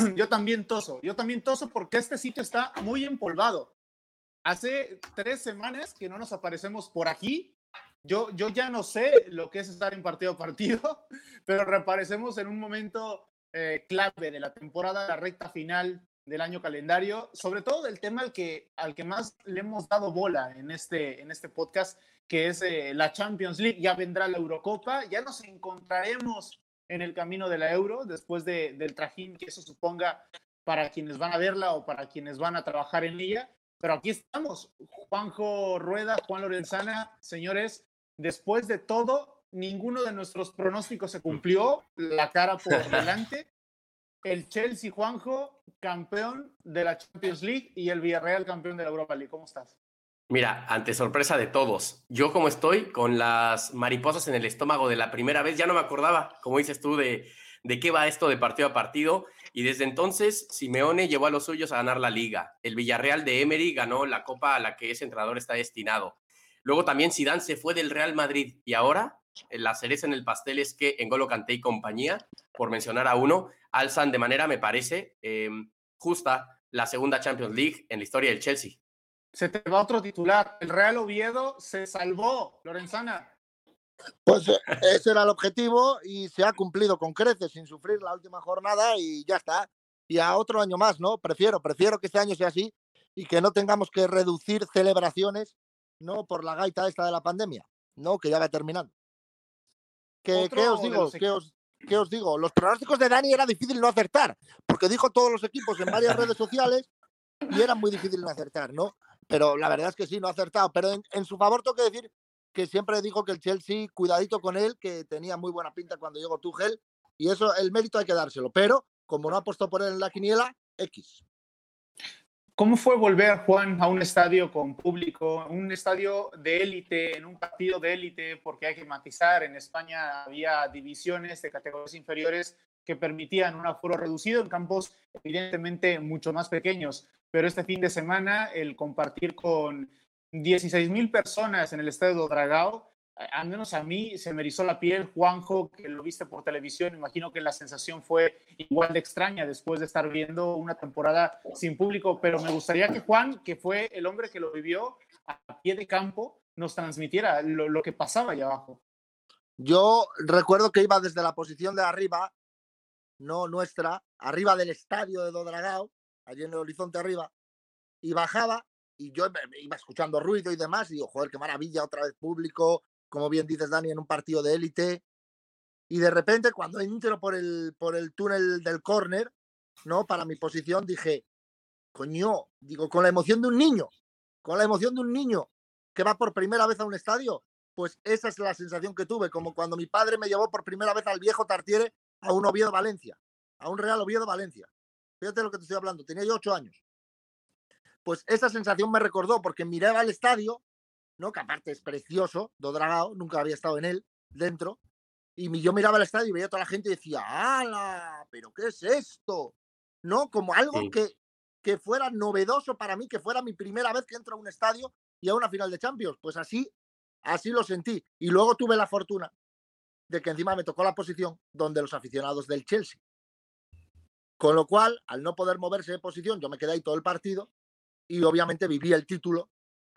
yo también toso, yo también toso porque este sitio está muy empolvado. Hace tres semanas que no nos aparecemos por aquí. Yo, yo ya no sé lo que es estar en partido a partido, pero reaparecemos en un momento eh, clave de la temporada, la recta final del año calendario, sobre todo del tema al que, al que más le hemos dado bola en este, en este podcast, que es eh, la Champions League. Ya vendrá la Eurocopa, ya nos encontraremos en el camino de la Euro después de, del trajín que eso suponga para quienes van a verla o para quienes van a trabajar en ella. Pero aquí estamos, Juanjo Rueda, Juan Lorenzana, señores, después de todo, ninguno de nuestros pronósticos se cumplió, la cara por delante. El Chelsea, Juanjo, campeón de la Champions League y el Villarreal, campeón de la Europa League. ¿Cómo estás? Mira, ante sorpresa de todos, yo como estoy con las mariposas en el estómago de la primera vez, ya no me acordaba, como dices tú, de, de qué va esto de partido a partido. Y desde entonces, Simeone llevó a los suyos a ganar la liga. El Villarreal de Emery ganó la copa a la que ese entrenador está destinado. Luego también Zidane se fue del Real Madrid y ahora la cereza en el pastel es que Engolo Kanté y compañía, por mencionar a uno, alzan de manera, me parece, em, justa la segunda Champions League en la historia del Chelsea. Se te va otro titular. El Real Oviedo se salvó, Lorenzana. Pues eh, ese era el objetivo y se ha cumplido con creces, sin sufrir la última jornada y ya está. Y a otro año más, ¿no? Prefiero, prefiero que este año sea así y que no tengamos que reducir celebraciones, ¿no? Por la gaita esta de la pandemia, ¿no? Que ya va terminando. ¿Qué, ¿qué os digo? ¿Qué os, ¿Qué os digo? Los pronósticos de Dani era difícil no acertar, porque dijo todos los equipos en varias redes sociales y era muy difícil no acertar, ¿no? Pero la verdad es que sí, no ha acertado. Pero en, su favor tengo que decir que siempre dijo que el Chelsea, cuidadito con él, que tenía muy buena pinta cuando llegó Tuchel. Y eso, el mérito hay que dárselo. Pero como no ha puesto por él en la quiniela, X. ¿Cómo fue volver, Juan, a un estadio con público, un estadio de élite, en un partido de élite? Porque hay que matizar, en España había divisiones de categorías inferiores que permitían un aforo reducido en campos evidentemente mucho más pequeños pero este fin de semana el compartir con 16 mil personas en el estadio Dragao, al menos a mí se me erizó la piel, Juanjo, que lo viste por televisión, imagino que la sensación fue igual de extraña después de estar viendo una temporada sin público, pero me gustaría que Juan, que fue el hombre que lo vivió a pie de campo, nos transmitiera lo, lo que pasaba allá abajo. Yo recuerdo que iba desde la posición de arriba, no nuestra, arriba del estadio de Dodragao, allí en el horizonte arriba, y bajaba y yo iba escuchando ruido y demás, y digo, joder, qué maravilla, otra vez público, como bien dices, Dani, en un partido de élite. Y de repente, cuando entro por el, por el túnel del córner, ¿no? Para mi posición, dije, coño, digo, con la emoción de un niño, con la emoción de un niño que va por primera vez a un estadio, pues esa es la sensación que tuve, como cuando mi padre me llevó por primera vez al viejo Tartiere a un Oviedo Valencia, a un Real Oviedo Valencia. Fíjate lo que te estoy hablando, tenía yo ocho años. Pues esa sensación me recordó porque miraba el estadio, ¿no? Que aparte es precioso, Dodragao, nunca había estado en él, dentro, y yo miraba el estadio y veía a toda la gente y decía, ¡Hala! ¿Pero qué es esto? ¿No? Como algo que, que fuera novedoso para mí, que fuera mi primera vez que entro a un estadio y a una final de Champions. Pues así, así lo sentí. Y luego tuve la fortuna de que encima me tocó la posición donde los aficionados del Chelsea con lo cual, al no poder moverse de posición, yo me quedé ahí todo el partido y obviamente viví el título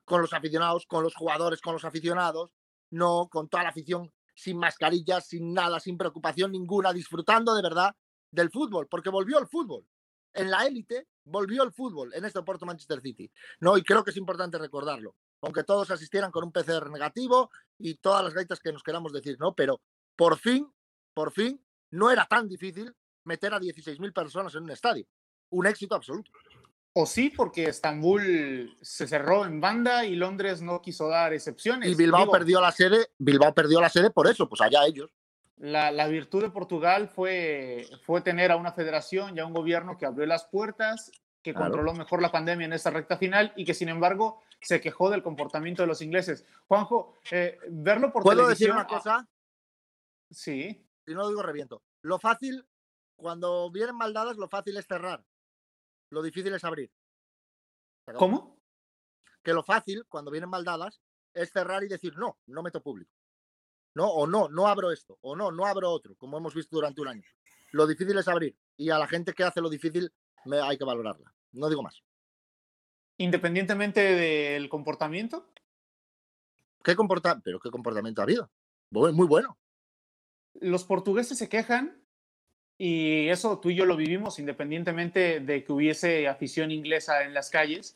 con los aficionados, con los jugadores, con los aficionados, no con toda la afición sin mascarillas, sin nada, sin preocupación ninguna, disfrutando de verdad del fútbol, porque volvió el fútbol. En la élite volvió el fútbol en este Porto Manchester City. No, y creo que es importante recordarlo, aunque todos asistieran con un PCR negativo y todas las gaitas que nos queramos decir, ¿no? Pero por fin, por fin, no era tan difícil meter a 16.000 personas en un estadio. Un éxito absoluto. O sí, porque Estambul se cerró en banda y Londres no quiso dar excepciones. Y Bilbao perdió la sede, Bilbao perdió la sede por eso, pues allá ellos. La, la, virtud de Portugal fue, fue tener a una federación y a un gobierno que abrió las puertas, que controló mejor la pandemia en esta recta final y que sin embargo se quejó del comportamiento de los ingleses. Juanjo, eh, verlo por ¿Puedo decir una cosa? Sí. Si no lo digo, reviento. Lo fácil cuando vienen maldadas, lo fácil es cerrar. Lo difícil es abrir. ¿Cómo? Que lo fácil, cuando vienen maldadas, es cerrar y decir, no, no meto público. ¿no? O no, no abro esto, o no, no abro otro, como hemos visto durante un año. Lo difícil es abrir y a la gente que hace lo difícil me, hay que valorarla. No digo más. Independientemente del comportamiento. ¿Qué comporta ¿Pero qué comportamiento ha habido? Muy bueno. Los portugueses se quejan y eso tú y yo lo vivimos independientemente de que hubiese afición inglesa en las calles.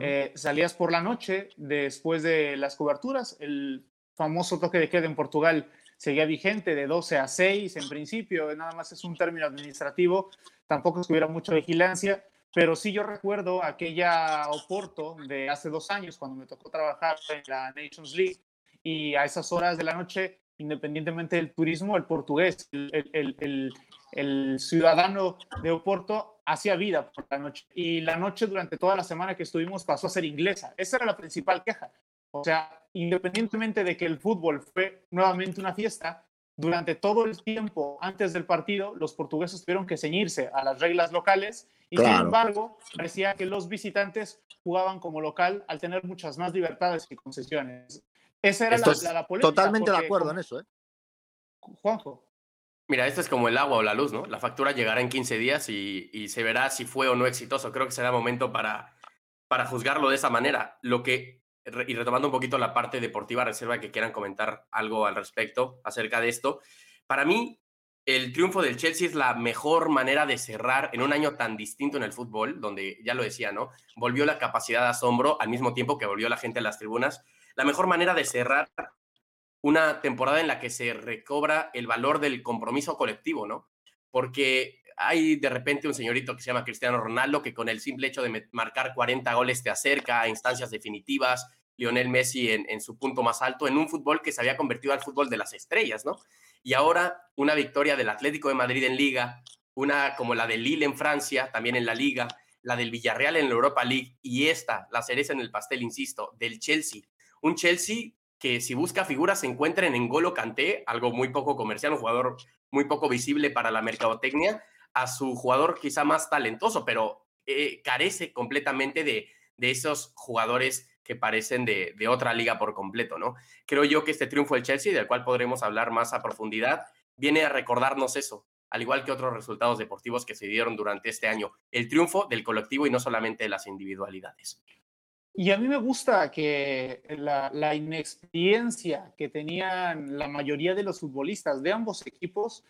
Eh, salías por la noche después de las coberturas, el famoso toque de queda en Portugal seguía vigente de 12 a 6 en principio, nada más es un término administrativo, tampoco es que hubiera mucha vigilancia, pero sí yo recuerdo aquella Oporto de hace dos años cuando me tocó trabajar en la Nations League y a esas horas de la noche, independientemente del turismo, el portugués, el, el, el ciudadano de Oporto hacía vida por la noche. Y la noche durante toda la semana que estuvimos pasó a ser inglesa. Esa era la principal queja. O sea, independientemente de que el fútbol fue nuevamente una fiesta, durante todo el tiempo antes del partido, los portugueses tuvieron que ceñirse a las reglas locales y sin embargo, parecía que los visitantes jugaban como local al tener muchas más libertades y concesiones. Esa era la, la, polémica. Totalmente de acuerdo en eso, ¿eh? Juanjo. Mira, esto es como el agua o la luz, ¿no? La factura llegará en 15 días y, se verá si fue o no exitoso. Creo que será momento para, para juzgarlo de esa manera. Lo que, y retomando un poquito la parte deportiva, reserva que quieran comentar algo al respecto acerca de esto. Para mí, el triunfo del Chelsea es la mejor manera de cerrar en un año tan distinto en el fútbol, donde ya lo decía, ¿no? Volvió la capacidad de asombro al mismo tiempo que volvió la gente a las tribunas. La mejor manera de cerrar una temporada en la que se recobra el valor del compromiso colectivo, ¿no? Porque hay de repente un señorito que se llama Cristiano Ronaldo que con el simple hecho de marcar 40 goles te acerca a instancias definitivas, Lionel Messi en, su punto más alto, en un fútbol que se había convertido al fútbol de las estrellas, ¿no? Y ahora una victoria del Atlético de Madrid en Liga, una como la del Lille en Francia, también en la Liga, la del Villarreal en la Europa League y esta, la cereza en el pastel, insisto, del Chelsea. Un Chelsea que si busca figuras se encuentren en Golo Canté, algo muy poco comercial, un jugador muy poco visible para la mercadotecnia, a su jugador quizá más talentoso, pero eh, carece completamente de, de, esos jugadores que parecen de, de, otra liga por completo, ¿no? Creo yo que este triunfo del Chelsea, del cual podremos hablar más a profundidad, viene a recordarnos eso, al igual que otros resultados deportivos que se dieron durante este año, el triunfo del colectivo y no solamente de las individualidades. Y a mí me gusta que la, inexperiencia que tenían la mayoría de los futbolistas de ambos equipos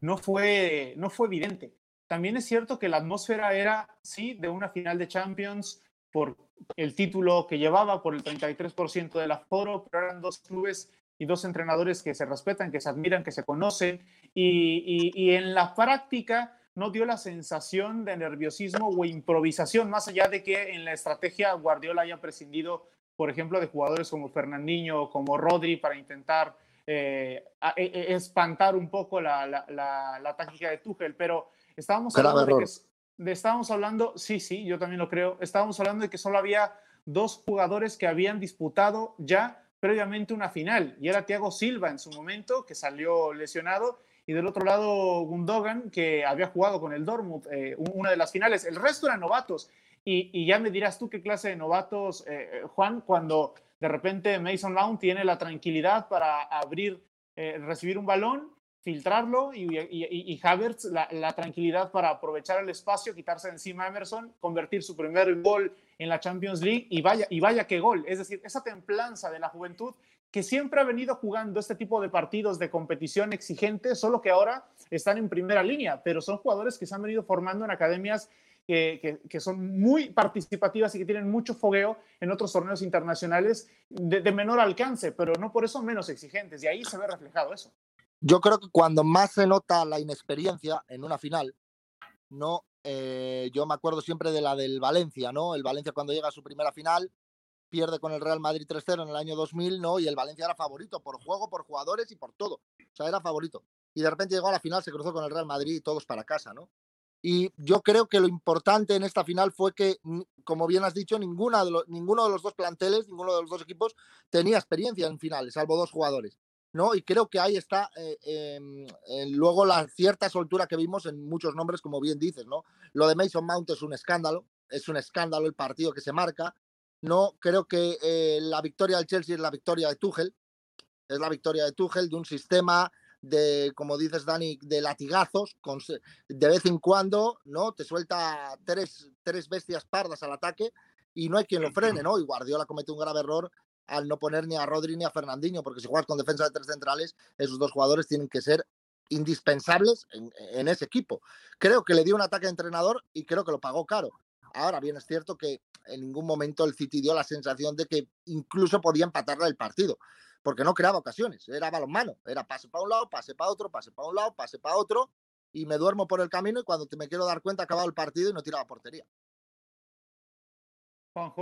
no fue, no fue evidente. También es cierto que la atmósfera era, sí, de una final de Champions por el título que llevaba, por el 33% del aforo, pero eran dos clubes y dos entrenadores que se respetan, que se admiran, que se conocen. y, y en la práctica no dio la sensación de nerviosismo o improvisación, más allá de que en la estrategia Guardiola haya prescindido, por ejemplo, de jugadores como Fernandinho o como Rodri para intentar eh, e, e, espantar un poco la, la, táctica de Tuchel, pero estábamos hablando de que estábamos hablando, sí, sí, yo también lo creo, estábamos hablando de que solo había dos jugadores que habían disputado ya previamente una final, y era Thiago Silva en su momento, que salió lesionado, y del otro lado Gundogan, que había jugado con el Dortmund eh, una de las finales. El resto eran novatos. Y, ya me dirás tú qué clase de novatos, eh, eh, Juan, cuando de repente Mason Mount tiene la tranquilidad para abrir, recibir un balón, filtrarlo y, y, Havertz la, la, tranquilidad para aprovechar el espacio, quitarse encima a Emerson, convertir su primer gol en la Champions League y vaya, y vaya qué gol. Es decir, esa templanza de la juventud que siempre ha venido jugando este tipo de partidos de competición exigente, solo que ahora están en primera línea, pero son jugadores que se han venido formando en academias que, que, son muy participativas y que tienen mucho fogueo en otros torneos internacionales de, menor alcance, pero no por eso menos exigentes, y ahí se ve reflejado eso. Yo creo que cuando más se nota la inexperiencia en una final, no, eh, yo me acuerdo siempre de la del Valencia, ¿no? El Valencia cuando llega a su primera final, pierde con el Real Madrid 3-0 en el año 2000, ¿no? Y el Valencia era favorito por juego, por jugadores y por todo. O sea, era favorito. Y de repente llegó a la final, se cruzó con el Real Madrid y todos para casa, ¿no? Y yo creo que lo importante en esta final fue que, como bien has dicho, ninguna ninguno de los dos planteles, ninguno de los dos equipos tenía experiencia en finales, salvo dos jugadores. ¿No? Y creo que ahí está eh, em, luego la cierta soltura que vimos en muchos nombres, como bien dices, ¿no? Lo de Mason Mount es un escándalo, es un escándalo el partido que se marca, no, creo que eh, la victoria del Chelsea es la victoria de Tuchel. es la victoria de Tuchel, de un sistema de, como dices Dani, de latigazos, con, de vez en cuando, ¿no? Te suelta tres, tres bestias pardas al ataque y no hay quien lo frene, ¿no? Y Guardiola comete un grave error al no poner ni a Rodri ni a Fernandinho, porque si juegas con defensa de tres centrales, esos dos jugadores tienen que ser indispensables en, ese equipo. Creo que le dio un ataque de entrenador y creo que lo pagó caro. Ahora bien, es cierto que en ningún momento el City dio la sensación de que incluso podía empatarle el partido, porque no creaba ocasiones, era balonmano, era pase para un lado, pase para otro, pase para un lado, pase para otro, y me duermo por el camino y cuando te me quiero dar cuenta acabado el partido y no tiraba portería.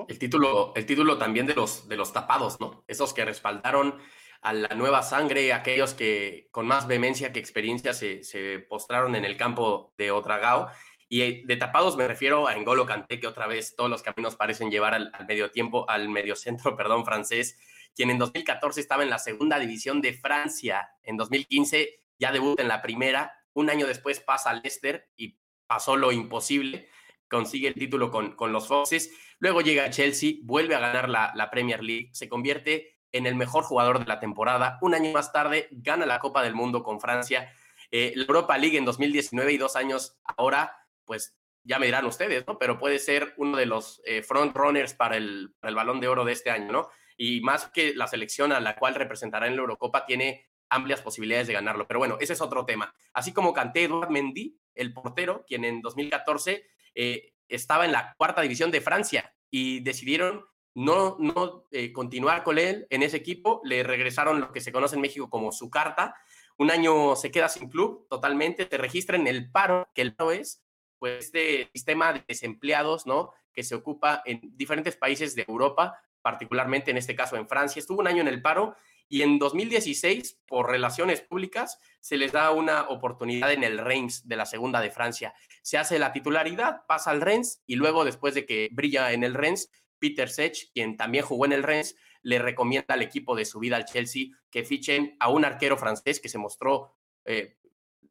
El título, el título también de los, de los tapados, ¿no? Esos que respaldaron a la nueva sangre, aquellos que con más vehemencia que experiencia se, postraron en el campo de Otragao. Y de tapados me refiero a Engolo Kanté, que otra vez todos los caminos parecen llevar al, medio tiempo, al mediocentro, perdón, francés, quien en 2014 estaba en la segunda división de Francia. En 2015 ya debuta en la primera. Un año después pasa al Leicester y pasó lo imposible. Consigue el título con, con los Foxes. Luego llega a Chelsea, vuelve a ganar la, la Premier League, se convierte en el mejor jugador de la temporada. Un año más tarde gana la Copa del Mundo con Francia, eh, la Europa League en 2019 y dos años ahora, pues ya me dirán ustedes, ¿no? Pero puede ser uno de los eh, front runners para el, el balón de oro de este año, ¿no? Y más que la selección a la cual representará en la Eurocopa, tiene amplias posibilidades de ganarlo. Pero bueno, ese es otro tema. Así como canté Eduard Mendy, el portero, quien en 2014 eh, estaba en la cuarta división de Francia y decidieron no, no eh, continuar con él en ese equipo. Le regresaron lo que se conoce en México como su carta. Un año se queda sin club totalmente, te registra en el paro, que el paro es pues este sistema de desempleados, ¿no? Que se ocupa en diferentes países de Europa, particularmente en este caso en Francia. Estuvo un año en el paro y en 2016, por relaciones públicas, se les da una oportunidad en el Reims de la segunda de Francia. Se hace la titularidad, pasa al Reims y luego, después de que brilla en el Reims, Peter Sech, quien también jugó en el Rennes, le recomienda al equipo de su vida al Chelsea que fichen a un arquero francés que se mostró eh,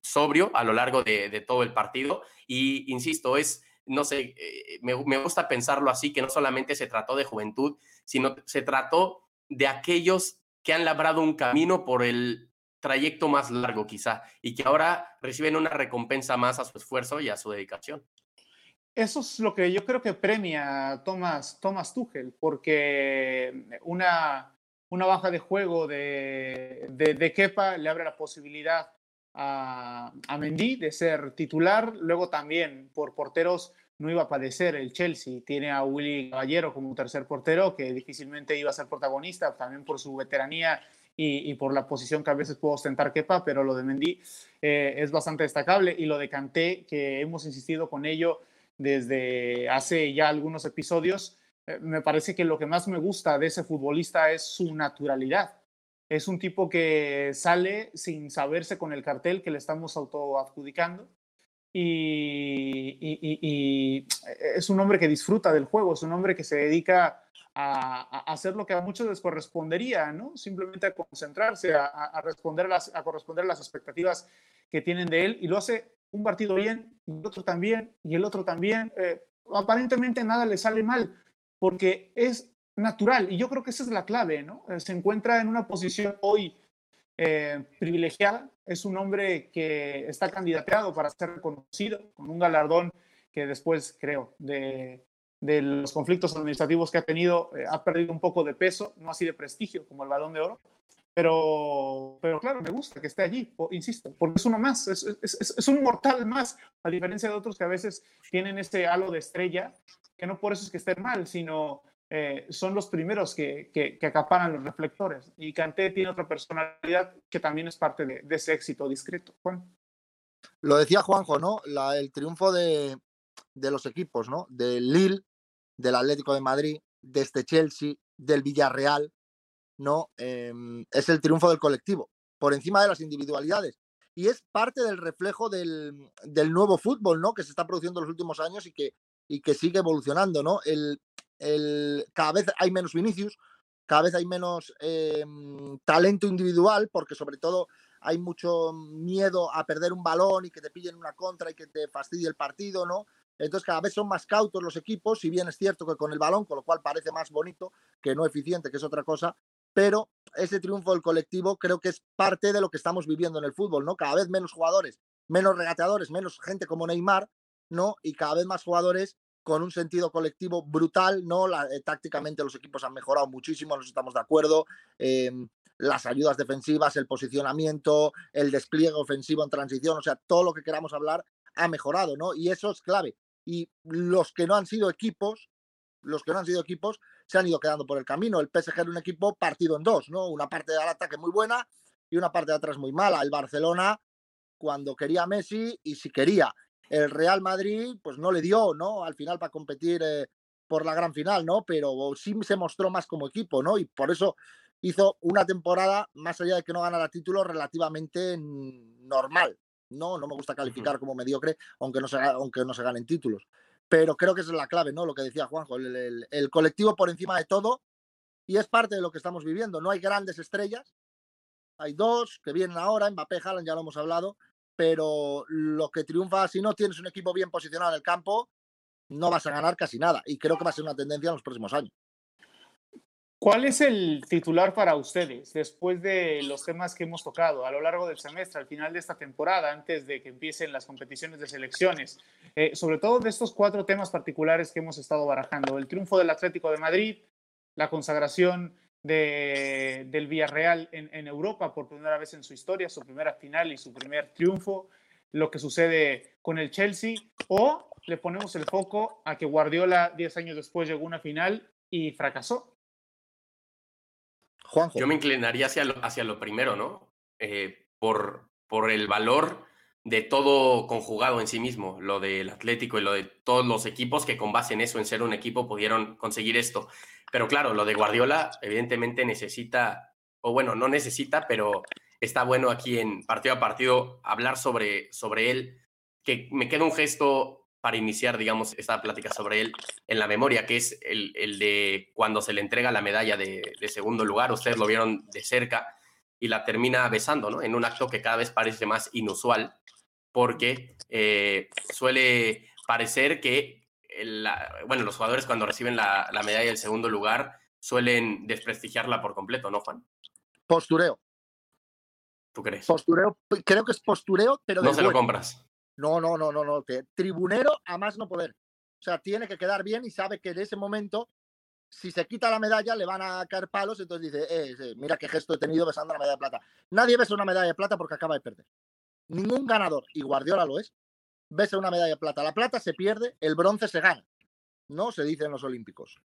sobrio a lo largo de, todo el partido. Y insisto, es, no sé, eh, me, gusta pensarlo así, que no solamente se trató de juventud, sino se trató de aquellos que han labrado un camino por el trayecto más largo quizá y que ahora reciben una recompensa más a su esfuerzo y a su dedicación eso es lo que yo creo que premia Thomas, Thomas Tuchel, porque una, una baja de juego de, de, Kepa le abre la posibilidad a, a Mendy de ser titular. Luego también por porteros no iba a padecer el Chelsea. Tiene a Willy Caballero como tercer portero, que difícilmente iba a ser protagonista, también por su veteranía y, por la posición que a veces puede ostentar Kepa, pero lo de Mendy eh, es bastante destacable. Y lo de Kanté, que hemos insistido con ello desde hace ya algunos episodios, eh, me parece que lo que más me gusta de ese futbolista es su naturalidad. Es un tipo que sale sin saberse con el cartel que le estamos autoadjudicando y, es un hombre que disfruta del juego, es un hombre que se dedica a, hacer lo que a muchos les correspondería, ¿no? Simplemente a concentrarse, a, responder las, a corresponder las expectativas que tienen de él y lo hace un partido bien, y el otro también, y el otro también. Eh, aparentemente nada le sale mal, porque es natural, y yo creo que esa es la clave, ¿no? Eh, se encuentra en una posición hoy eh, privilegiada, es un hombre que está candidateado para ser reconocido con un galardón que después, creo, de, los conflictos administrativos que ha tenido, ha perdido un poco de peso, no así de prestigio como el balón de oro, pero, pero claro, me gusta que esté allí, insisto, porque es uno más, es, es, es, un mortal más, a diferencia de otros que a veces tienen este halo de estrella, que no por eso es que estén mal, sino eh, son los primeros que, que, acaparan los reflectores. Y Kanté tiene otra personalidad que también es parte de, ese éxito discreto. Juan. Lo decía Juanjo, ¿no? El triunfo de, de los equipos, ¿no? Del Lille, del Atlético de Madrid, de este Chelsea, del Villarreal, ¿no? Em, es el triunfo del colectivo, por encima de las individualidades. Y es parte del reflejo del, nuevo fútbol, ¿no? Que se está produciendo en los últimos años y que, y que sigue evolucionando, ¿no? El, el, cada vez hay menos Vinicius, cada vez hay menos em, talento individual, porque sobre todo hay mucho miedo a perder un balón y que te pillen una contra y que te fastidie el partido, ¿no? Entonces cada vez son más cautos los equipos, si bien es cierto que con el balón, con lo cual parece más bonito que no eficiente, que es otra cosa, pero ese triunfo del colectivo creo que es parte de lo que estamos viviendo en el fútbol, ¿no? Cada vez menos jugadores, menos regateadores, menos gente como Neymar, ¿no? Y cada vez más jugadores con un sentido colectivo brutal, ¿no? Eh, tácticamente los equipos han mejorado muchísimo, nos estamos de acuerdo. Em, las ayudas defensivas, el posicionamiento, el despliegue ofensivo en transición, o sea, todo lo que queramos hablar ha mejorado, ¿no? Y eso es clave. Y los que no han sido equipos, los que no han sido equipos, se han ido quedando por el camino. El PSG era un equipo partido en dos, ¿no? Una parte del ataque muy buena y una parte de atrás muy mala. El Barcelona, cuando quería Messi y si quería. El Real Madrid, pues no le dio, ¿no? Al final para competir eh, por la gran final, ¿no? Pero sí se mostró más como equipo, ¿no? Y por eso hizo una temporada, más allá de que no ganara título, relativamente normal. No, no me gusta calificar como mediocre, aunque no se, aunque no se ganen títulos. Pero creo que esa es la clave, ¿no? Lo que decía Juanjo, el, el colectivo por encima de todo, y es parte de lo que estamos viviendo. No hay grandes estrellas, hay dos que vienen ahora, Mbappé, Haaland, ya lo hemos hablado, pero lo que triunfa, si no tienes un equipo bien posicionado en el campo, no vas a ganar casi nada. Y creo que va a ser una tendencia en los próximos años. ¿Cuál es el titular para ustedes después de los temas que hemos tocado a lo largo del semestre, al final de esta temporada, antes de que empiecen las competiciones de selecciones? Eh, sobre todo de estos cuatro temas particulares que hemos estado barajando. El triunfo del Atlético de Madrid, la consagración de, del Villarreal en, en, Europa por primera vez en su historia, su primera final y su primer triunfo, lo que sucede con el Chelsea, o le ponemos el foco a que Guardiola 10 años después llegó a una final y fracasó. Juanjo. Yo me inclinaría hacia lo, hacia lo primero, ¿no? Eh, por, por el valor de todo conjugado en sí mismo, lo del Atlético y lo de todos los equipos que con base en eso, en ser un equipo, pudieron conseguir esto. Pero claro, lo de Guardiola evidentemente necesita, o bueno, no necesita, pero está bueno aquí en partido a partido hablar sobre, sobre él, que me queda un gesto para iniciar, digamos, esta plática sobre él en la memoria, que es el, el de cuando se le entrega la medalla de, de, segundo lugar, ustedes lo vieron de cerca, y la termina besando, ¿no? En un acto que cada vez parece más inusual, porque eh, suele parecer que bueno, los jugadores cuando reciben la, medalla del segundo lugar suelen desprestigiarla por completo, ¿no, Juan? Postureo. ¿Tú crees? Postureo, creo que es postureo, pero... No se lo compras. No, no, no, no, no. Tribunero a más no poder. O sea, tiene que quedar bien y sabe que en ese momento, si se quita la medalla, le van a caer palos. Entonces dice, eh, mira qué gesto he tenido besando la medalla de plata. Nadie besa una medalla de plata porque acaba de perder. Ningún ganador, y Guardiola lo es, besa una medalla de plata. La plata se pierde, el bronce se gana. No se dice en los Olímpicos.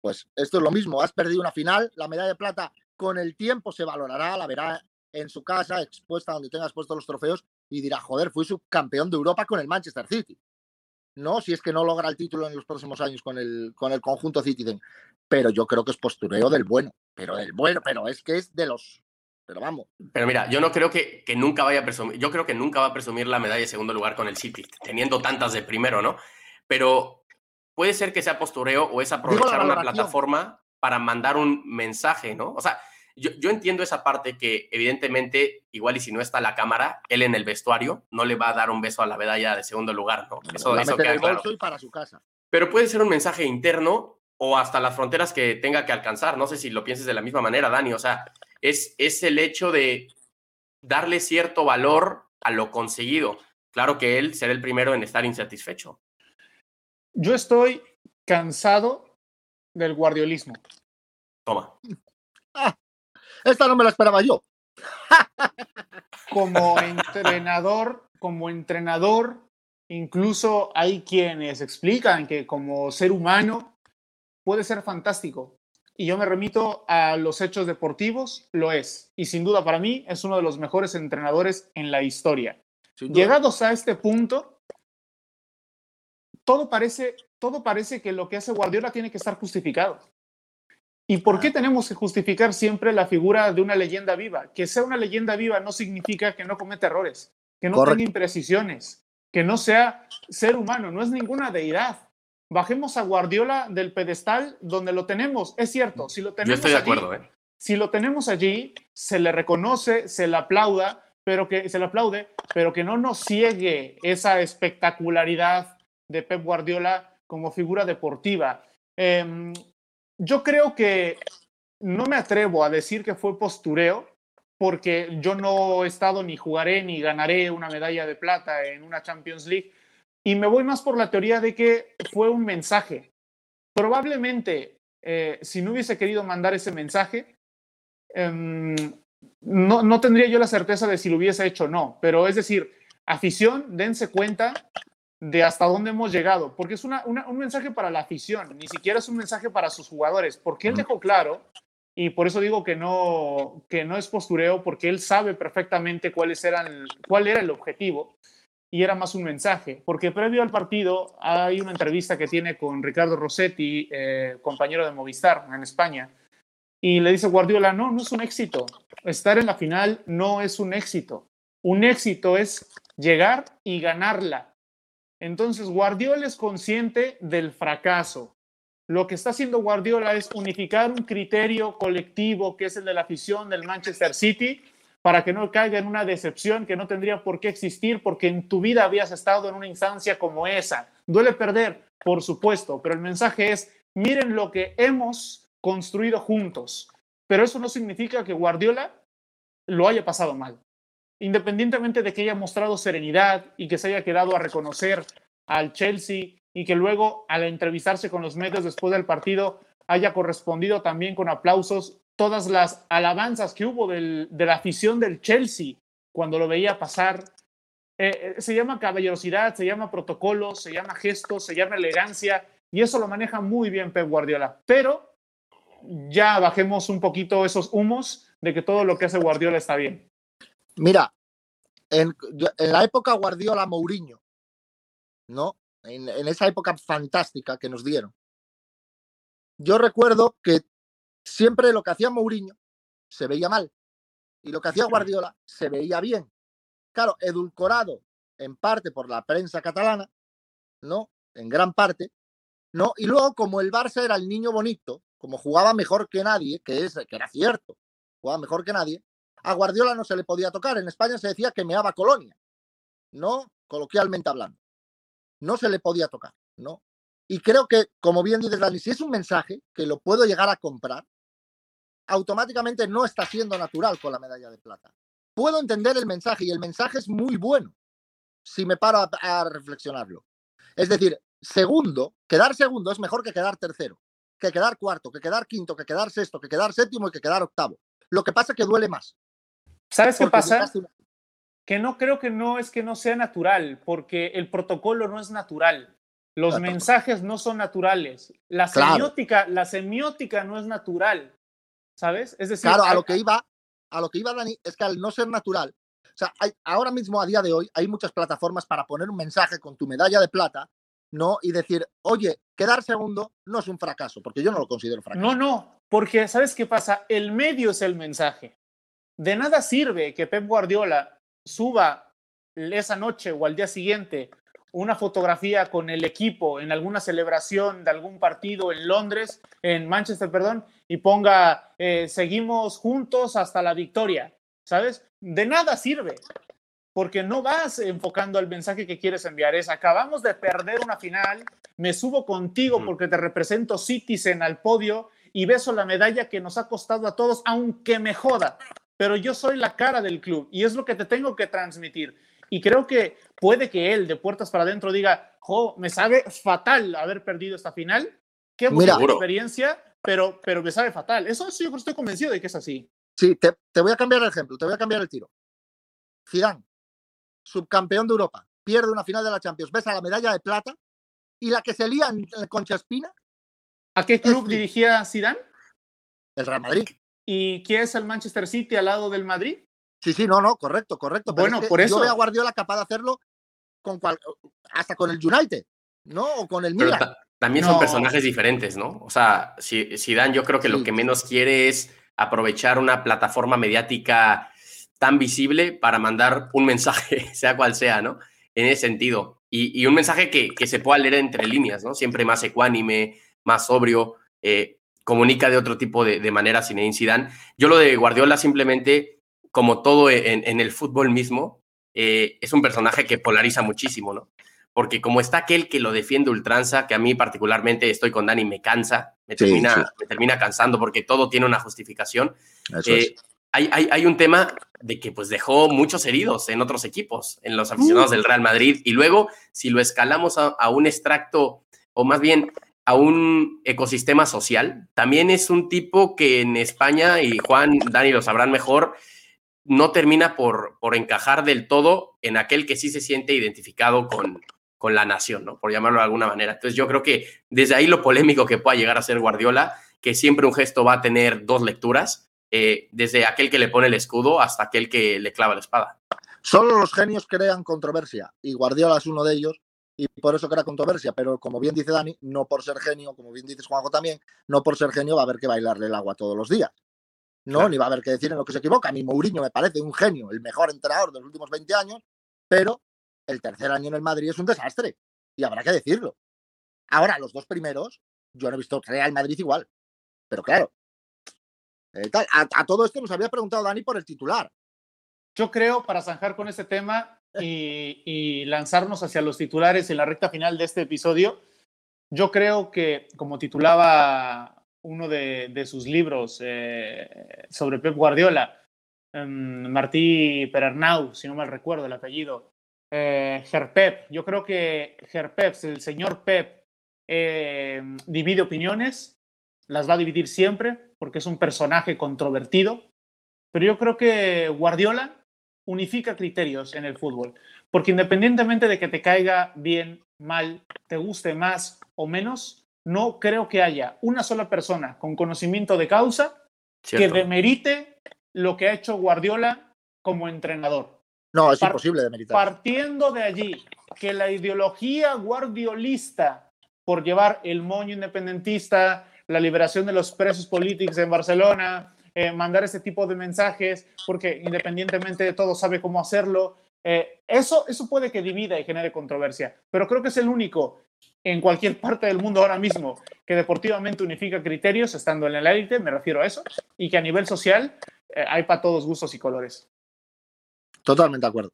Pues esto es lo mismo. Has perdido una final, la medalla de plata con el tiempo se valorará, la verá en su casa, expuesta donde tengas puestos los trofeos y dirá, joder, fui subcampeón de Europa con el Manchester City. No, si es que no logra el título en los próximos años con el, con el conjunto Citizen. Pero yo creo que es postureo del bueno. Pero del bueno, pero es que es de los pero vamos. Pero mira, yo no creo que, que, nunca vaya a presumir, yo creo que nunca va a presumir la medalla de segundo lugar con el City, teniendo tantas de primero, ¿no? Pero puede ser que sea postureo o es aprovechar una plataforma para mandar un mensaje, ¿no? O sea, yo, yo, entiendo esa parte que evidentemente, igual y si no está la cámara, él en el vestuario no le va a dar un beso a la medalla de segundo lugar, ¿no? Eso, eso queda claro. para su casa. Pero puede ser un mensaje interno o hasta las fronteras que tenga que alcanzar. No sé si lo pienses de la misma manera, Dani. O sea, es, el hecho de darle cierto valor a lo conseguido. Claro que él será el primero en estar insatisfecho. Yo estoy cansado del guardiolismo. Toma. Ah, esta no me la esperaba yo. como entrenador, como entrenador, incluso hay quienes explican que como ser humano puede ser fantástico, y yo me remito a los hechos deportivos, lo es. Y sin duda para mí es uno de los mejores entrenadores en la historia. Llegados a este punto, todo parece, todo parece que lo que hace Guardiola tiene que estar justificado. ¿Y por qué tenemos que justificar siempre la figura de una leyenda viva? Que sea una leyenda viva no significa que no cometa errores, que no tenga imprecisiones, que no sea ser humano, no es ninguna deidad bajemos a Guardiola del pedestal donde lo tenemos. Es cierto, si lo tenemos Yo estoy de acuerdo, ¿eh? Si lo tenemos allí, se le reconoce, se le aplauda, pero que se le aplaude, pero que no nos ciegue esa espectacularidad de Pep Guardiola como figura deportiva. Em, yo creo que no me atrevo a decir que fue postureo, porque yo no he estado ni jugaré ni ganaré una medalla de plata en una Champions League. Y me voy más por la teoría de que fue un mensaje. Probablemente, eh, si no hubiese querido mandar ese mensaje, em, no, no tendría yo la certeza de si lo hubiese hecho o no. Pero es decir, afición, dense cuenta de hasta dónde hemos llegado, porque es un mensaje para la afición, ni siquiera es un mensaje para sus jugadores, porque él dejó claro, y por eso digo que no, que no es postureo, porque él sabe perfectamente cuáles eran, cuál era el objetivo, y era más un mensaje, porque previo al partido hay una entrevista que tiene con Ricardo Rossetti, eh, compañero de Movistar en España, y le dice Guardiola, no, no es un éxito, estar en la final no es un éxito, un éxito es llegar y ganarla, entonces, Guardiola es consciente del fracaso. Lo que está haciendo Guardiola es unificar un criterio colectivo que es el de la afición del Manchester City para que no caiga en una decepción que no tendría por qué existir porque en tu vida habías estado en una instancia como esa. Duele perder, por supuesto, pero el mensaje es, miren lo que hemos construido juntos. Pero eso no significa que Guardiola lo haya pasado mal independientemente de que haya mostrado serenidad y que se haya quedado a reconocer al Chelsea y que luego al entrevistarse con los medios después del partido haya correspondido también con aplausos todas las alabanzas que hubo de la afición del Chelsea cuando lo veía pasar. Eh, eh, se llama caballerosidad, se llama protocolo, se llama gesto, se llama elegancia y eso lo maneja muy bien Pep Guardiola. Pero ya bajemos un poquito esos humos de que todo lo que hace Guardiola está bien. Mira, en, la época Guardiola Mourinho, ¿no? En, esa época fantástica que nos dieron. Yo recuerdo que siempre lo que hacía Mourinho se veía mal y lo que hacía Guardiola se veía bien. Claro, edulcorado en parte por la prensa catalana, ¿no? En gran parte, ¿no? Y luego, como el Barça era el niño bonito, como jugaba mejor que nadie, que, es, que era cierto, jugaba mejor que nadie, a Guardiola no se le podía tocar. En España se decía que meaba colonia, ¿no? Coloquialmente hablando. No se le podía tocar, ¿no? Y creo que, como bien dices, Dani, si es un mensaje que lo puedo llegar a comprar, automáticamente no está siendo natural con la medalla de plata. Puedo entender el mensaje y el mensaje es muy bueno si me paro a, a reflexionarlo. Es decir, segundo, quedar segundo es mejor que quedar tercero, que quedar cuarto, que quedar quinto, que quedar sexto, que quedar séptimo y que quedar octavo. Lo que pasa es que duele más. ¿Sabes qué pasa? Que no creo que no es que no sea natural, porque el protocolo no es natural. Los mensajes no son naturales. La semiótica, la semiótica no es natural. ¿Sabes? Es decir, claro, a lo que iba, a lo que iba Dani, es que al no ser natural, o sea, hay, ahora mismo a día de hoy hay muchas plataformas para poner un mensaje con tu medalla de plata, ¿no? Y decir, oye, quedar segundo no es un fracaso, porque yo no lo considero fracaso. No, no, porque ¿sabes qué pasa? El medio es el mensaje. De nada sirve que Pep Guardiola suba esa noche o al día siguiente una fotografía con el equipo en alguna celebración de algún partido en Londres, en Manchester, perdón, y ponga eh, seguimos juntos hasta la victoria, ¿sabes? De nada sirve, porque no vas enfocando el mensaje que quieres enviar. Es, acabamos de perder una final, me subo contigo porque te represento Citizen al podio y beso la medalla que nos ha costado a todos, aunque me joda pero yo soy la cara del club y es lo que te tengo que transmitir. Y creo que puede que él, de puertas para adentro, diga, jo, me sabe fatal haber perdido esta final. Qué buena experiencia, pero, pero me sabe fatal. Eso sí, yo estoy convencido de que es así. Sí, te, te voy a cambiar el ejemplo, te voy a cambiar el tiro. Zidane, subcampeón de Europa, pierde una final de la Champions, ves a la medalla de plata y la que se lía en, Concha Espina. ¿A qué club dirigía Zidane? El Real Madrid. ¿Y quién es el Manchester City al lado del Madrid? Sí, sí, no, no, correcto, correcto. bueno, por eso. Yo veo a Guardiola capaz de hacerlo con hasta con el United, ¿no? O con el Milan. También son personajes diferentes, ¿no? O sea, si Dan, yo creo que lo que menos quiere es aprovechar una plataforma mediática tan visible para mandar un mensaje, sea cual sea, ¿no? En ese sentido. Y, un mensaje que, que, se pueda leer entre líneas, ¿no? Siempre más ecuánime, más sobrio. Eh, comunica de otro tipo de, de manera sin Zidane. Yo lo de Guardiola simplemente, como todo en, el fútbol mismo, eh, es un personaje que polariza muchísimo, ¿no? porque como está aquel que lo defiende ultranza, que a mí particularmente estoy con Dani, me cansa, me, termina, me termina cansando porque todo tiene una justificación. Eh, hay, hay, hay, un tema de que pues dejó muchos heridos en otros equipos, en los aficionados del Real Madrid, y luego si lo escalamos a, a un extracto, o más bien a un ecosistema social, también es un tipo que en España, y Juan, Dani lo sabrán mejor, no termina por, por encajar del todo en aquel que sí se siente identificado con, con la nación, ¿no? Por llamarlo de alguna manera. Entonces yo creo que desde ahí lo polémico que pueda llegar a ser Guardiola, que siempre un gesto va a tener dos lecturas, eh, desde aquel que le pone el escudo hasta aquel que le clava la espada. Solo los genios crean controversia y Guardiola es uno de ellos y por eso crea controversia, pero como bien dice Dani, no por ser genio, como bien dices Juanjo también, no por ser genio va a haber que bailarle el agua todos los días. No, ni va a haber que decir en lo que se equivoca. A mí Mourinho me parece un genio, el mejor entrenador de los últimos 20 años, pero el tercer año en el Madrid es un desastre y habrá que decirlo. Ahora, los dos primeros, yo no he visto Real Madrid igual, pero claro. Eh, a, todo esto nos había preguntado Dani por el titular. Yo creo, para zanjar con este tema y, lanzarnos hacia los titulares en la recta final de este episodio, yo creo que, como titulaba uno de, sus libros eh, sobre Pep Guardiola, em, Martí Perarnau, si no mal recuerdo el apellido, eh, Gerpep. Yo creo que Gerpep, el señor Pep, eh, divide opiniones, las va a dividir siempre porque es un personaje controvertido, pero yo creo que Guardiola unifica criterios en el fútbol, porque independientemente de que te caiga bien, mal, te guste más o menos, no creo que haya una sola persona con conocimiento de causa que demerite lo que ha hecho Guardiola como entrenador. No, es imposible de meritar. Partiendo de allí, que la ideología guardiolista por llevar el moño independentista, la liberación de los presos políticos en Barcelona, eh, mandar ese tipo de mensajes, porque independientemente de todo sabe cómo hacerlo, eh, eso, eso puede que divida y genere controversia, pero creo que es el único en cualquier parte del mundo ahora mismo que deportivamente unifica criterios estando en el élite, me refiero a eso, y que a nivel social eh, hay para todos gustos y colores. Totalmente de acuerdo.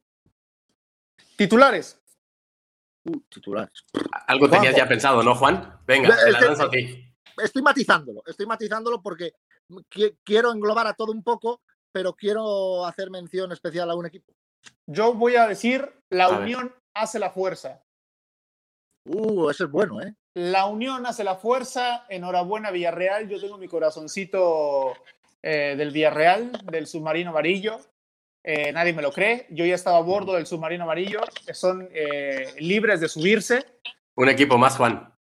Titulares. Uh, titulares. Algo tenías ya pensado, ¿no, Juan? Venga, te la lanzo a ti. Estoy matizándolo, estoy matizándolo porque quiero englobar a todo un poco, pero quiero hacer mención especial a un equipo. Yo voy a decir, la unión hace la fuerza. Uh, eso es bueno, ¿eh? La unión hace la fuerza. Enhorabuena, Villarreal. Yo tengo mi corazoncito eh, del Villarreal, del submarino amarillo. Eh, nadie me lo cree. Yo ya estaba a bordo del submarino amarillo. Son eh, libres de subirse. Un equipo más, Juan.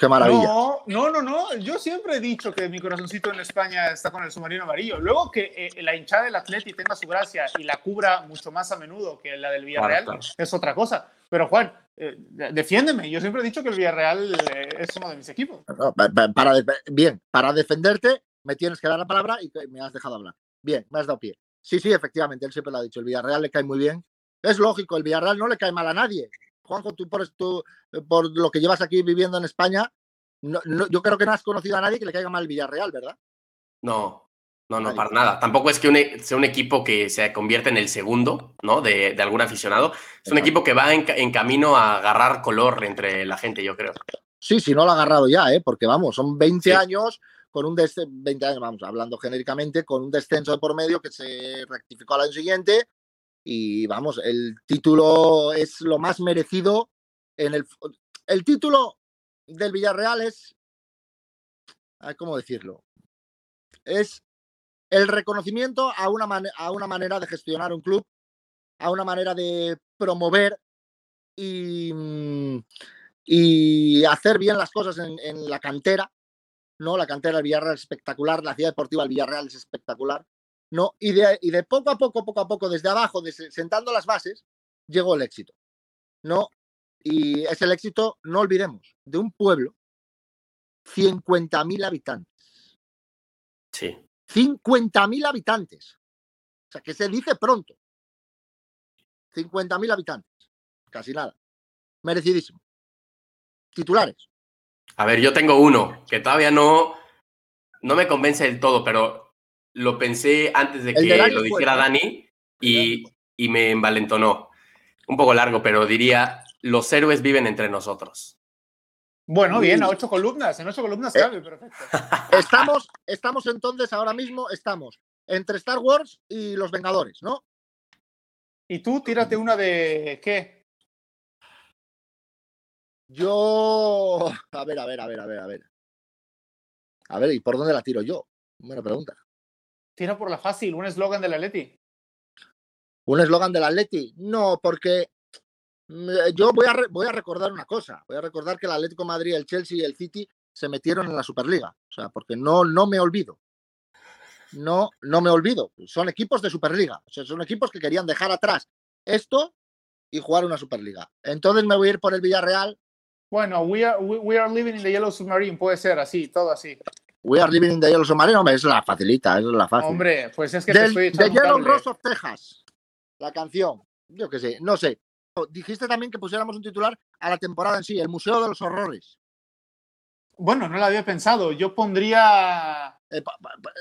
Qué maravilla. No, no, no, no. Yo siempre he dicho que mi corazoncito en España está con el submarino amarillo. Luego que eh, la hinchada del Atleti tenga su gracia y la cubra mucho más a menudo que la del Villarreal es otra cosa. Pero Juan, defiéndeme. Yo siempre he dicho que el Villarreal es uno de mis equipos. para, bien, para defenderte me tienes que dar la palabra y me has dejado hablar. Bien, me has dado pie. Sí, sí, efectivamente, él siempre lo ha dicho. El Villarreal le cae muy bien. Es lógico, el Villarreal no le cae mal a nadie. Juanjo, tú por, por lo que llevas aquí viviendo en España, yo creo que no has conocido a nadie que le caiga mal Villarreal, ¿verdad? No, no, no, para nada. Tampoco es que e, sea un equipo que se convierte en el segundo, ¿no? De, algún aficionado. Es un equipo que va en, camino a agarrar color entre la gente, yo creo. Sí, sí, no lo ha agarrado ya, ¿eh? Porque vamos, son 20 años con un descenso, 20 años, vamos, hablando genéricamente, con un descenso de por medio que se rectificó al año siguiente. Y vamos, el título es lo más merecido en el. El título del Villarreal es. ¿Cómo decirlo? Es el reconocimiento a una, a una manera de gestionar un club, a una manera de promover y, mm, y hacer bien las cosas en, en la cantera, ¿no? La cantera del Villarreal es espectacular, la ciudad deportiva del Villarreal es espectacular, ¿no? Y de, y de poco a poco, poco a poco, desde abajo, sentando las bases, llegó el éxito, ¿no? Y es el éxito, no olvidemos, de un pueblo, 50.000 habitantes. Sí. 50.000 habitantes. O sea, que se dice pronto. 50.000 habitantes. Casi nada. Merecidísimo. Titulares. A ver, yo tengo uno que todavía no, no me convence del todo, pero lo pensé antes de que lo dijera Dani y, y, me envalentonó. Un poco largo, pero diría los héroes viven entre nosotros. Bueno, bien, a ocho columnas, en ocho columnas Eh, cabe, perfecto. Estamos, estamos entonces, ahora mismo estamos entre Star Wars y los Vengadores, ¿no? Y tú, tírate una de qué? Yo. A ver, a ver, a ver, a ver, a ver. A ver, ¿y por dónde la tiro yo? Buena pregunta. Tira por la fácil, un eslogan del Atleti. ¿Un eslogan del Atleti? No, porque mm, yo voy a, voy a recordar una cosa. Voy a recordar que el Atlético de Madrid, el Chelsea y el City se metieron en la Superliga. O sea, porque no, no me olvido. No, no me olvido. Son equipos de Superliga. O sea, son equipos que querían dejar atrás esto y jugar una Superliga. Entonces me voy a ir por el Villarreal. Bueno, we are, we, we are living in the Yellow Submarine, puede ser así, todo así. We are living in the Yellow Submarine. Hombre, es la facilita, es la fácil. Hombre, pues es que te Del, estoy de Yellow. Rose of Texas. La canción. Yo qué sé, no sé. Dijiste también que pusiéramos un titular a la temporada en sí, el Museo de los Horrores. Bueno, no lo había pensado. Yo pondría. Eh,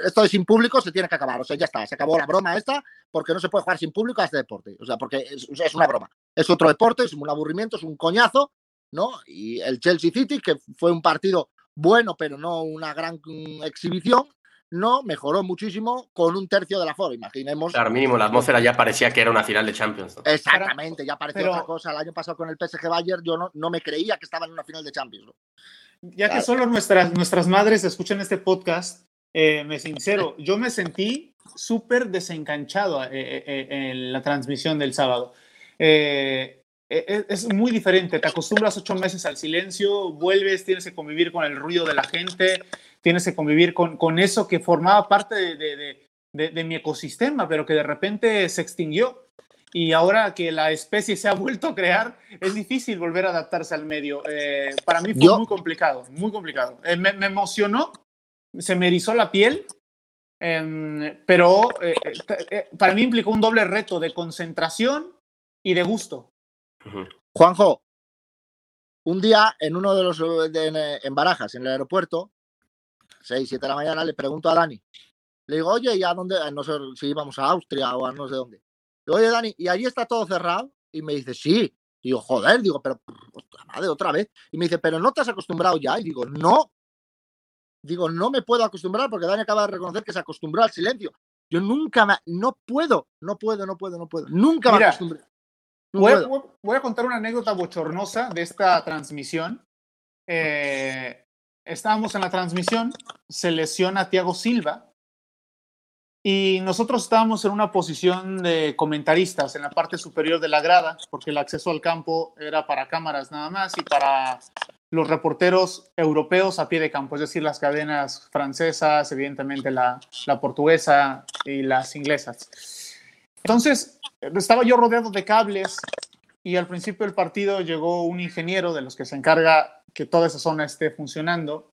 esto de sin público se tiene que acabar. O sea, ya está, se acabó la broma esta, porque no se puede jugar sin público a este deporte. O sea, porque es, es una broma. Es otro deporte, es un aburrimiento, es un coñazo, ¿no? Y el Chelsea City, que fue un partido bueno, pero no una gran exhibición, no mejoró muchísimo con un tercio del aforo. Imaginemos. Claro, mínimo, la atmósfera ya parecía que era una final de Champions. ¿no? Exactamente, ya parecía pero- otra cosa. El año pasado con el PSG Bayern yo no, no me creía que estaba en una final de Champions. ¿no? Ya que solo nuestras, nuestras madres escuchan este podcast, eh, me sincero, yo me sentí súper desencanchado eh, eh, en la transmisión del sábado. Eh, es muy diferente, te acostumbras ocho meses al silencio, vuelves, tienes que convivir con el ruido de la gente, tienes que convivir con, con eso que formaba parte de, de- de- de- mi ecosistema, pero que de repente se extinguió. Y ahora que la especie se ha vuelto a crear, es difícil volver a adaptarse al medio. Eh, para mí fue Yo- muy complicado, muy complicado. Eh, me, me emocionó, se me erizó la piel, em, pero eh, eh, t- eh, para mí implicó un doble reto de concentración y de gusto. Juanjo, un día en uno de los de- en, Barajas, en el aeropuerto, 6, 7 de la mañana, le pregunto a Dani. Le digo, oye, ¿y a dónde? No sé si íbamos a Austria o a no sé dónde. Le digo, oye, Dani, ¿y allí está todo cerrado? Y me dice, sí. Digo, joder, digo, pero, madre, otra vez. Y me dice, pero no te has acostumbrado ya. Y digo, no. Digo, no me puedo acostumbrar porque Dani acaba de reconocer que se acostumbró al silencio. Yo nunca me, no puedo, no puedo, no puedo, no puedo. Nunca me acostumbré. No Voy voy- voy a contar una anécdota bochornosa de esta transmisión. Eh, estábamos en la transmisión, se lesiona Thiago Silva y nosotros estábamos en una posición de comentaristas en la parte superior de la grada, porque el acceso al campo era para cámaras nada más y para los reporteros europeos a pie de campo, es decir, las cadenas francesas, evidentemente la, la portuguesa y las inglesas. Entonces, estaba yo rodeado de cables y al principio del partido llegó un ingeniero de los que se encarga que toda esa zona esté funcionando,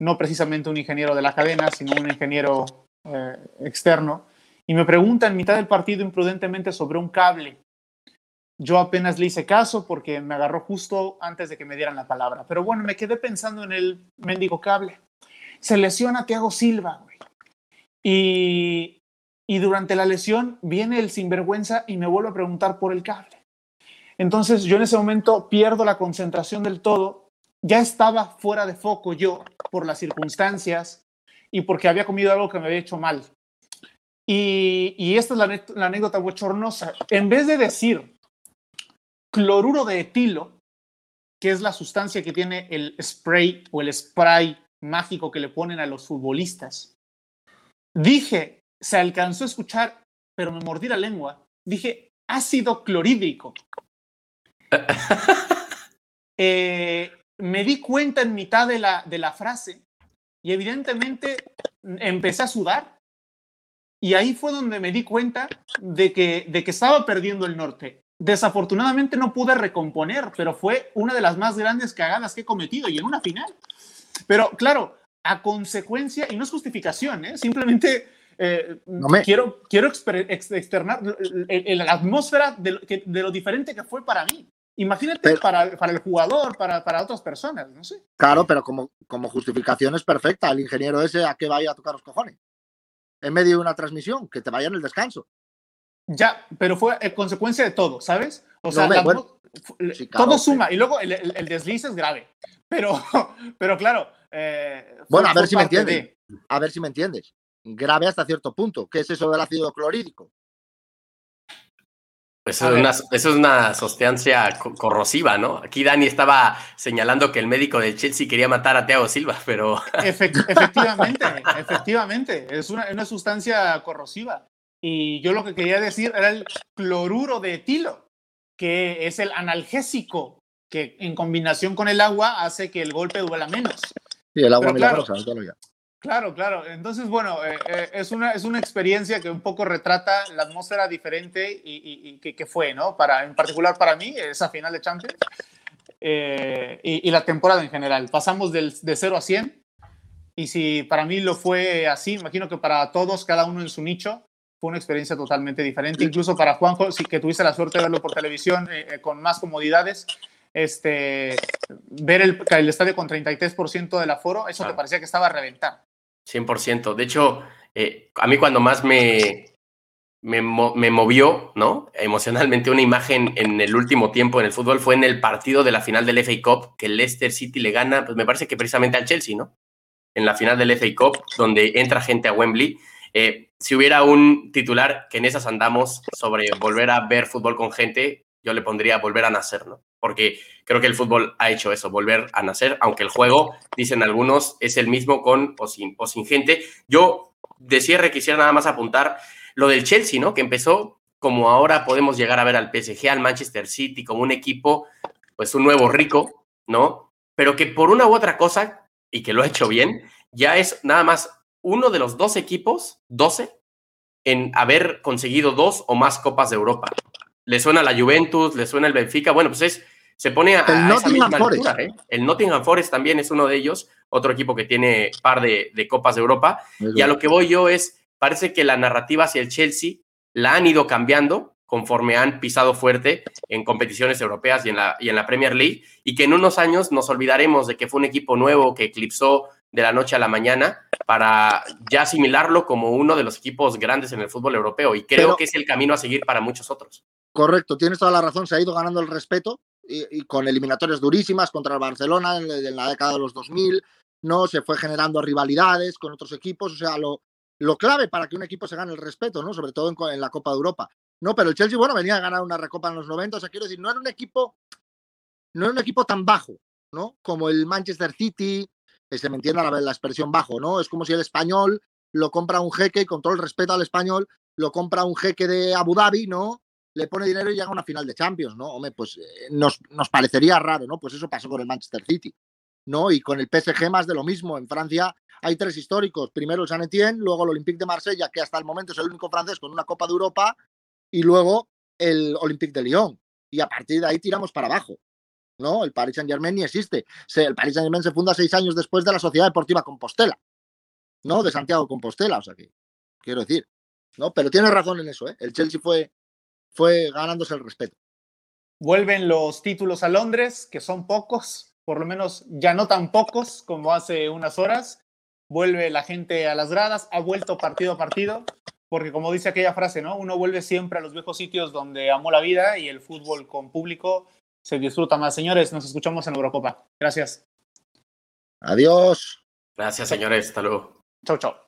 no precisamente un ingeniero de la cadena, sino un ingeniero eh, externo, y me pregunta en mitad del partido imprudentemente sobre un cable. Yo apenas le hice caso porque me agarró justo antes de que me dieran la palabra, pero bueno, me quedé pensando en el mendigo cable. Se lesiona Thiago Silva, güey. Y, y durante la lesión viene el sinvergüenza y me vuelve a preguntar por el cable. Entonces yo en ese momento pierdo la concentración del todo. Ya estaba fuera de foco yo por las circunstancias y porque había comido algo que me había hecho mal. Y, esta es la, la anécdota bochornosa. En vez de decir cloruro de etilo, que es la sustancia que tiene el spray o el spray mágico que le ponen a los futbolistas, dije, se alcanzó a escuchar, pero me mordí la lengua, dije ácido clorhídrico. Eh, me di cuenta en mitad de la, de la frase y evidentemente empecé a sudar y ahí fue donde me di cuenta de que, de que estaba perdiendo el norte. Desafortunadamente no pude recomponer, pero fue una de las más grandes cagadas que he cometido y en una final. Pero claro, a consecuencia, y no es justificación, ¿eh? simplemente eh, No me- quiero, quiero externar el- el- la atmósfera de lo, que- de lo diferente que fue para mí. Imagínate Pero- para, para el jugador, para, para otras personas, no sé. Claro, pero como, como justificación es perfecta. El ingeniero ese a que vaya a tocar los cojones. En medio de una transmisión, que te vaya en el descanso. Ya, pero fue eh, consecuencia de todo, ¿sabes? O No, sea, la, bueno, atmo- todo suma. Y luego el, el, desliz es grave. Pero, pero claro. Eh, bueno, a ver si me entiendes. A ver si me entiendes. Grave hasta cierto punto. ¿Qué es eso del ácido clorhídrico? Eso es, una, eso es, una, sustancia corrosiva, ¿no? Aquí Dani estaba señalando que el médico del Chelsea quería matar a Thiago Silva, pero... efectivamente, efectivamente, es una, una, sustancia corrosiva. Y yo lo que quería decir era el cloruro de etilo, que es el analgésico que en combinación con el agua hace que el golpe duela menos. Sí, el agua milagrosa, claro, Claro, claro. Entonces, bueno, eh, eh, es, una, es una experiencia que un poco retrata la atmósfera diferente y, que, fue, ¿no? Para, en particular para mí, esa final de Champions eh, y, la temporada en general. Pasamos del, de 0 a 100 y si para mí lo fue así, imagino que para todos, cada uno en su nicho, fue una experiencia totalmente diferente. Incluso para Juanjo, si que tuviste la suerte de verlo por televisión con más comodidades, este, ver el, el estadio con 33% del aforo, eso te parecía que estaba a reventar. 100%. De hecho, eh, a mí cuando más me, me, movió, ¿no? Emocionalmente una imagen en el último tiempo en el fútbol fue en el partido de la final del FA Cup, que el Leicester City le gana, pues me parece que precisamente al Chelsea, ¿no? En la final del FA Cup, donde entra gente a Wembley. Eh, si hubiera un titular que en esas andamos sobre volver a ver fútbol con gente, yo le pondría volver a nacer, ¿no? Porque creo que el fútbol ha hecho eso, volver a nacer, aunque el juego, dicen algunos, es el mismo con o sin, o sin gente. Yo de cierre quisiera nada más apuntar lo del Chelsea, ¿no? Que empezó como ahora podemos llegar a ver al PSG, al Manchester City, como un equipo, pues un nuevo rico, ¿no? Pero que por una u otra cosa, y que lo ha hecho bien, ya es nada más uno de los dos equipos, 12, en haber conseguido dos o más Copas de Europa le suena la Juventus, le suena el Benfica, bueno, pues es, se pone a, el Nottingham Forest. ¿eh? El Nottingham Forest también es uno de ellos, otro equipo que tiene par de, Copas de Europa. y a lo que voy yo es, parece que la narrativa hacia el Chelsea la han ido cambiando conforme han pisado fuerte en competiciones europeas y en, la, y en la Premier League, y que en unos años nos olvidaremos de que fue un equipo nuevo que eclipsó de la noche a la mañana para ya asimilarlo como uno de los equipos grandes en el fútbol europeo. Y creo que es el camino a seguir para muchos otros. Correcto, tienes toda la razón, se ha ido ganando el respeto y, con eliminatorias durísimas contra el Barcelona en, la década de los 2000, ¿no? Se fue generando rivalidades con otros equipos, o sea, lo, lo clave para que un equipo se gane el respeto, ¿no? Sobre todo en, la Copa de Europa. No, pero el Chelsea, bueno, venía a ganar una recopa en los 90, o sea, quiero decir, no era un equipo, no era un equipo tan bajo, ¿no? Como el Manchester City, se me entienda la, la expresión bajo, ¿no? Es como si el español lo compra un jeque, y con todo el respeto al español, lo compra un jeque de Abu Dhabi, ¿no? Le pone dinero y llega a una final de Champions, ¿no? Hombre, pues eh, nos, nos, parecería raro, ¿no? Pues eso pasó con el Manchester City, ¿no? Y con el PSG más de lo mismo. En Francia hay tres históricos. Primero el Saint Etienne, luego el Olympique de Marsella, que hasta el momento es el único francés con una Copa de Europa, y luego el Olympique de Lyon. Y a partir de ahí tiramos para abajo. ¿no? El Paris Saint Germain ni existe. el Paris Saint Germain se funda seis años después de la Sociedad Deportiva Compostela, ¿no? De Santiago Compostela, o sea que, quiero decir, ¿no? Pero tienes razón en eso, ¿eh? El Chelsea fue, fue ganándose el respeto. Vuelven los títulos a Londres, que son pocos, por lo menos ya no tan pocos como hace unas horas. Vuelve la gente a las gradas, ha vuelto partido a partido, porque como dice aquella frase, ¿no? Uno vuelve siempre a los viejos sitios donde amó la vida y el fútbol con público se disfruta más. Señores, nos escuchamos en Eurocopa. Gracias. Adiós. Gracias, señores. Hasta luego. Chau, chau.